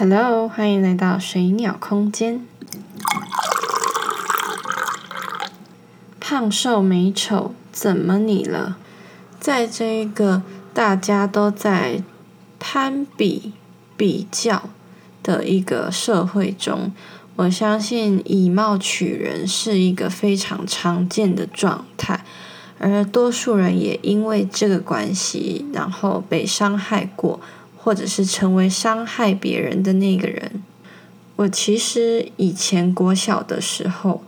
Hello，欢迎来到水鸟空间。胖瘦美丑怎么你了？在这个大家都在攀比比较的一个社会中，我相信以貌取人是一个非常常见的状态，而多数人也因为这个关系，然后被伤害过。或者是成为伤害别人的那个人。我其实以前国小的时候，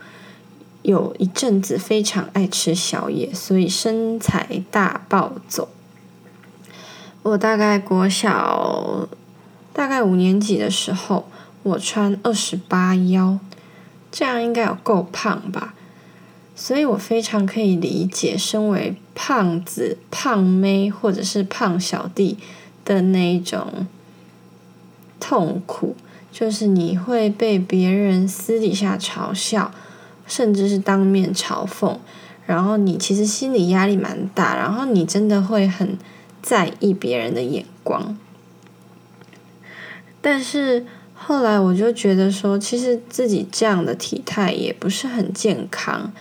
有一阵子非常爱吃宵夜，所以身材大暴走。我大概国小大概五年级的时候，我穿二十八腰，这样应该有够胖吧？所以我非常可以理解，身为胖子、胖妹或者是胖小弟。的那一种痛苦，就是你会被别人私底下嘲笑，甚至是当面嘲讽，然后你其实心理压力蛮大，然后你真的会很在意别人的眼光。但是后来我就觉得说，其实自己这样的体态也不是很健康，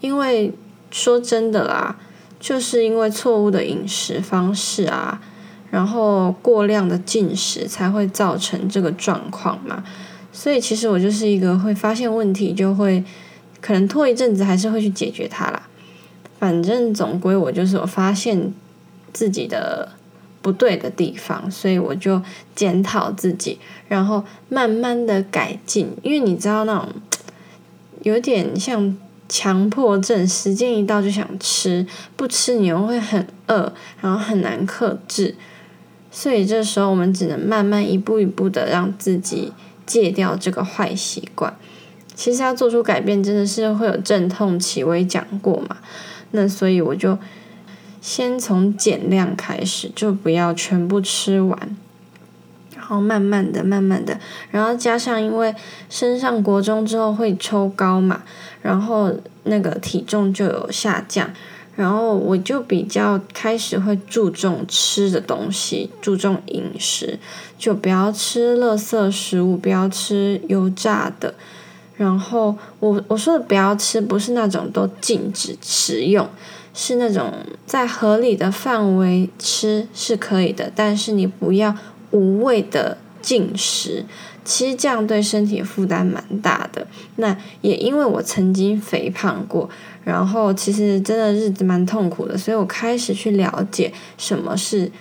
因为说真的啦，就是因为错误的饮食方式啊。然后过量的进食才会造成这个状况嘛，所以其实我就是一个会发现问题就会可能拖一阵子还是会去解决它啦。反正总归我就是我发现自己的不对的地方，所以我就检讨自己，然后慢慢的改进。因为你知道那种有点像强迫症，时间一到就想吃，不吃你又会很饿，然后很难克制。所以这时候我们只能慢慢一步一步的让自己戒掉这个坏习惯。其实要做出改变，真的是会有阵痛期，我也讲过嘛。那所以我就先从减量开始，就不要全部吃完，然后慢慢的、慢慢的，然后加上因为升上国中之后会抽高嘛，然后那个体重就有下降。然后我就比较开始会注重吃的东西，注重饮食，就不要吃垃圾食物，不要吃油炸的。然后我我说的不要吃，不是那种都禁止食用，是那种在合理的范围吃是可以的，但是你不要无谓的进食。其实这样对身体负担蛮大的。那也因为我曾经肥胖过，然后其实真的日子蛮痛苦的，所以我开始去了解什么是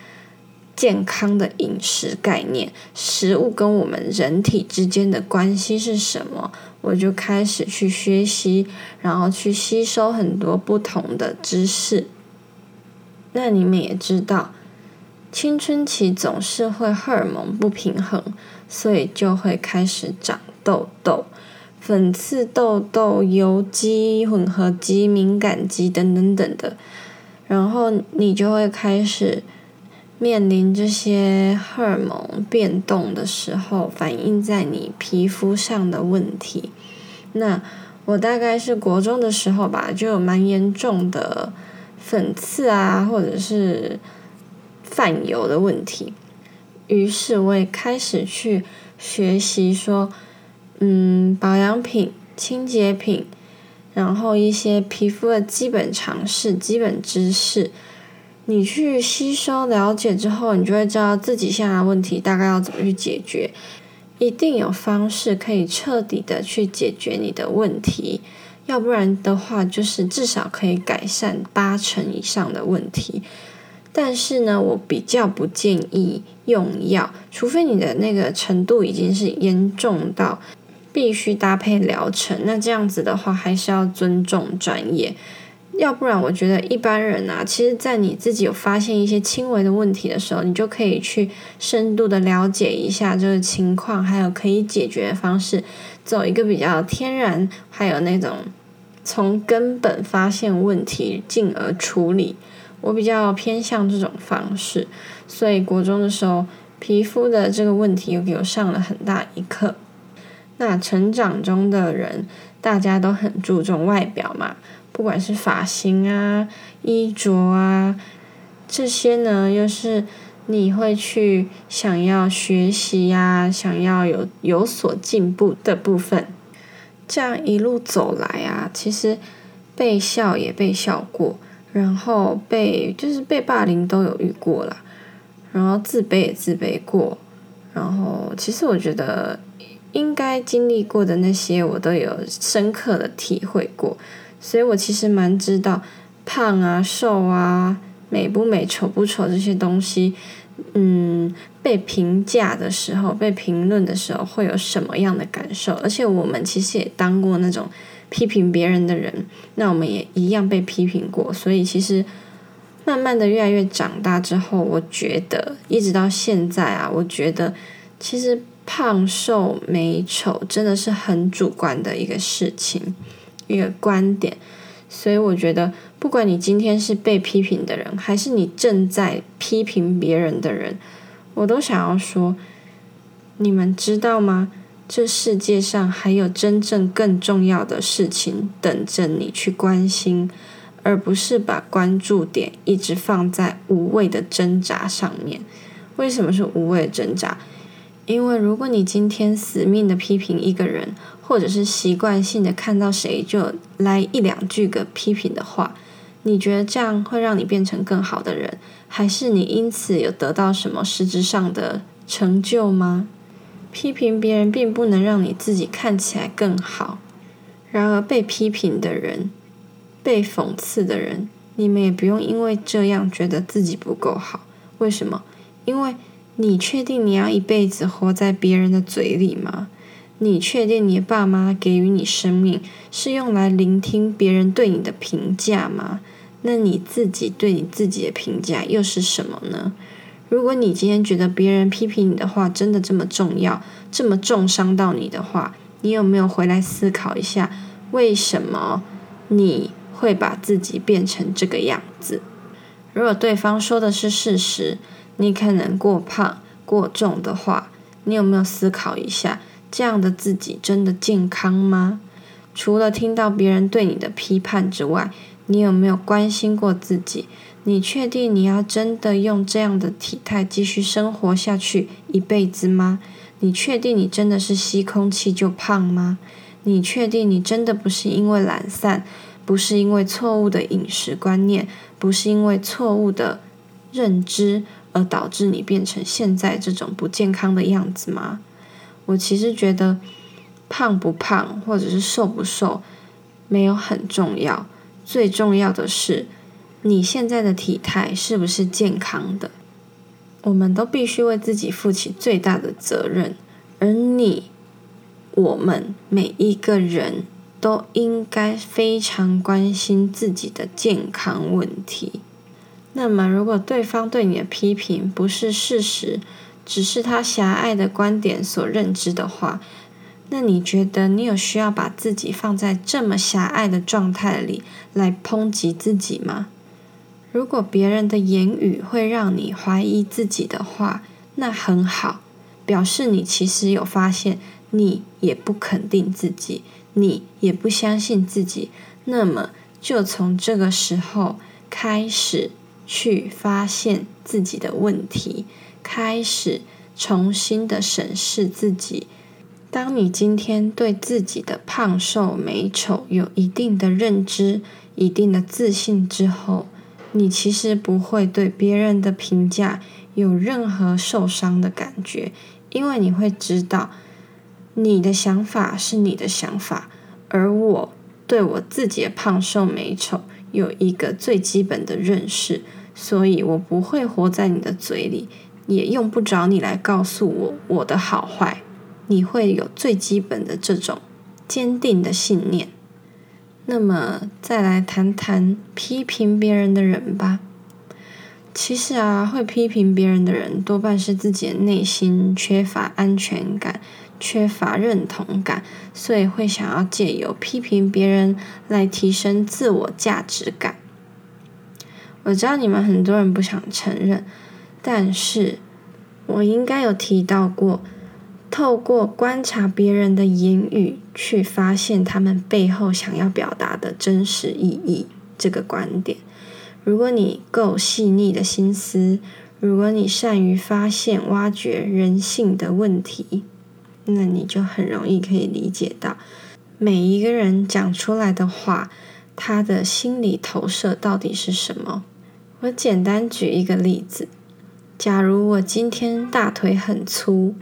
健康的饮食概念，食物跟我们人体之间的关系是什么，我就开始去学习，然后去吸收很多不同的知识。那你们也知道。青春期总是会荷尔蒙不平衡，所以就会开始长痘痘、粉刺、痘痘、油肌、混合肌、敏感肌等等等的。然后你就会开始面临这些荷尔蒙变动的时候，反映在你皮肤上的问题。那我大概是国中的时候吧，就有蛮严重的粉刺啊，或者是。泛油的问题，于是我也开始去学习说，嗯，保养品、清洁品，然后一些皮肤的基本常识、基本知识，你去吸收了解之后，你就会知道自己现在的问题大概要怎么去解决，一定有方式可以彻底的去解决你的问题，要不然的话，就是至少可以改善八成以上的问题。但是呢，我比较不建议用药，除非你的那个程度已经是严重到必须搭配疗程。那这样子的话，还是要尊重专业。要不然，我觉得一般人啊，其实，在你自己有发现一些轻微的问题的时候，你就可以去深度的了解一下这个情况，还有可以解决的方式，走一个比较天然，还有那种从根本发现问题，进而处理。我比较偏向这种方式，所以国中的时候，皮肤的这个问题又给我上了很大一课。那成长中的人，大家都很注重外表嘛，不管是发型啊、衣着啊，这些呢，又是你会去想要学习呀，想要有有所进步的部分。这样一路走来啊，其实被笑也被笑过，然后被就是被霸凌都有遇过了，然后自卑也自卑过，然后其实我觉得应该经历过的那些，我都有深刻的体会过，所以我其实蛮知道胖啊、瘦啊、美不美、丑不丑这些东西。嗯，被评价的时候，被评论的时候，会有什么样的感受？而且我们其实也当过那种批评别人的人，那我们也一样被批评过。所以其实慢慢的越来越长大之后，我觉得一直到现在啊，我觉得其实胖瘦美丑真的是很主观的一个事情，一个观点。所以我觉得。不管你今天是被批评的人，还是你正在批评别人的人，我都想要说，你们知道吗？这世界上还有真正更重要的事情等着你去关心，而不是把关注点一直放在无谓的挣扎上面。为什么是无谓的挣扎？因为如果你今天死命的批评一个人，或者是习惯性的看到谁就来一两句个批评的话，你觉得这样会让你变成更好的人，还是你因此有得到什么实质上的成就吗？批评别人并不能让你自己看起来更好。然而被批评的人、被讽刺的人，你们也不用因为这样觉得自己不够好。为什么？因为你确定你要一辈子活在别人的嘴里吗？你确定你爸妈给予你生命是用来聆听别人对你的评价吗？那你自己对你自己的评价又是什么呢？如果你今天觉得别人批评你的话真的这么重要，这么重伤到你的话，你有没有回来思考一下，为什么你会把自己变成这个样子？如果对方说的是事实，你可能过胖过重的话，你有没有思考一下，这样的自己真的健康吗？除了听到别人对你的批判之外，你有没有关心过自己？你确定你要真的用这样的体态继续生活下去一辈子吗？你确定你真的是吸空气就胖吗？你确定你真的不是因为懒散，不是因为错误的饮食观念，不是因为错误的认知而导致你变成现在这种不健康的样子吗？我其实觉得胖不胖或者是瘦不瘦没有很重要。最重要的是，你现在的体态是不是健康的？我们都必须为自己负起最大的责任，而你、我们每一个人都应该非常关心自己的健康问题。那么，如果对方对你的批评不是事实，只是他狭隘的观点所认知的话，那你觉得你有需要把自己放在这么狭隘的状态里来抨击自己吗？如果别人的言语会让你怀疑自己的话，那很好，表示你其实有发现，你也不肯定自己，你也不相信自己。那么就从这个时候开始去发现自己的问题，开始重新的审视自己。当你今天对自己的胖瘦美丑有一定的认知、一定的自信之后，你其实不会对别人的评价有任何受伤的感觉，因为你会知道，你的想法是你的想法，而我对我自己的胖瘦美丑有一个最基本的认识，所以我不会活在你的嘴里，也用不着你来告诉我我的好坏。你会有最基本的这种坚定的信念。那么，再来谈谈批评别人的人吧。其实啊，会批评别人的人，多半是自己的内心缺乏安全感、缺乏认同感，所以会想要借由批评别人来提升自我价值感。我知道你们很多人不想承认，但是我应该有提到过。透过观察别人的言语，去发现他们背后想要表达的真实意义。这个观点，如果你够细腻的心思，如果你善于发现、挖掘人性的问题，那你就很容易可以理解到每一个人讲出来的话，他的心理投射到底是什么。我简单举一个例子：假如我今天大腿很粗，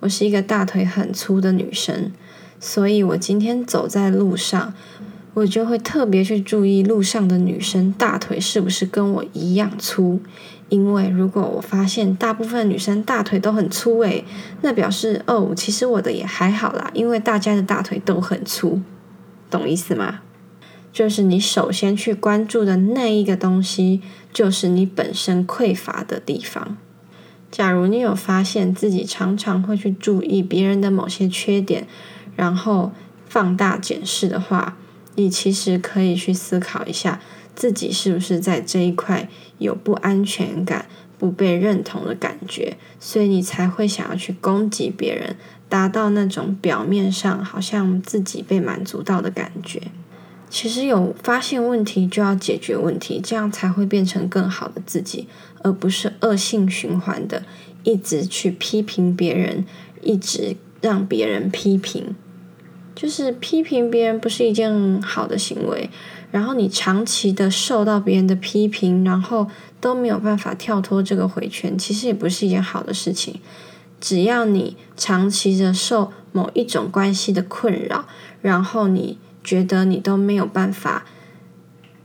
我是一个大腿很粗的女生，所以我今天走在路上。我就会特别去注意路上的女生大腿是不是跟我一样粗，因为如果我发现大部分女生大腿都很粗，诶，那表示哦，其实我的也还好啦，因为大家的大腿都很粗，懂意思吗？就是你首先去关注的那一个东西，就是你本身匮乏的地方。假如你有发现自己常常会去注意别人的某些缺点，然后放大检视的话，你其实可以去思考一下，自己是不是在这一块有不安全感、不被认同的感觉，所以你才会想要去攻击别人，达到那种表面上好像自己被满足到的感觉。其实有发现问题就要解决问题，这样才会变成更好的自己，而不是恶性循环的一直去批评别人，一直让别人批评。就是批评别人不是一件好的行为，然后你长期的受到别人的批评，然后都没有办法跳脱这个回圈，其实也不是一件好的事情。只要你长期的受某一种关系的困扰，然后你觉得你都没有办法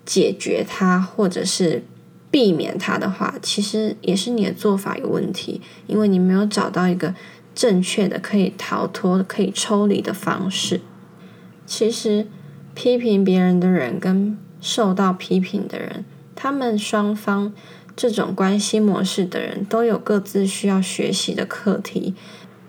解决它，或者是避免它的话，其实也是你的做法有问题，因为你没有找到一个。正确的可以逃脱、可以抽离的方式。其实，批评别人的人跟受到批评的人，他们双方这种关系模式的人都有各自需要学习的课题，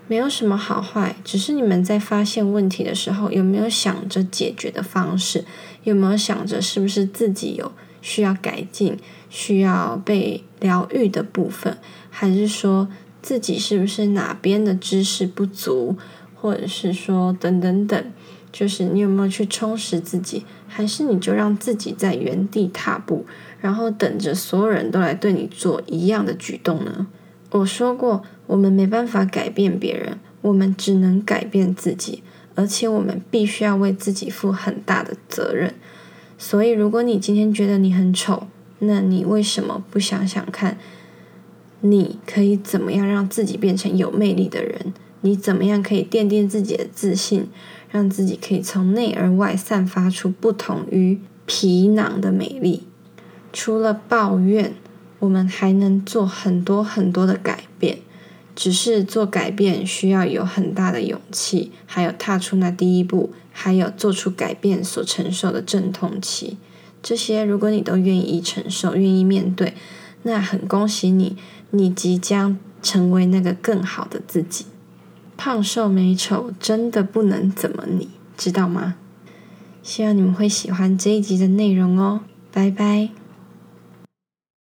没有什么好坏，只是你们在发现问题的时候，有没有想着解决的方式？有没有想着是不是自己有需要改进、需要被疗愈的部分，还是说？自己是不是哪边的知识不足，或者是说等等等，就是你有没有去充实自己，还是你就让自己在原地踏步，然后等着所有人都来对你做一样的举动呢？我说过，我们没办法改变别人，我们只能改变自己，而且我们必须要为自己负很大的责任。所以，如果你今天觉得你很丑，那你为什么不想想看？你可以怎么样让自己变成有魅力的人？你怎么样可以奠定自己的自信，让自己可以从内而外散发出不同于皮囊的美丽？除了抱怨，我们还能做很多很多的改变。只是做改变需要有很大的勇气，还有踏出那第一步，还有做出改变所承受的阵痛期。这些如果你都愿意承受，愿意面对，那很恭喜你。你即将成为那个更好的自己。胖瘦美丑真的不能怎么你知道吗？希望你们会喜欢这一集的内容哦，拜拜。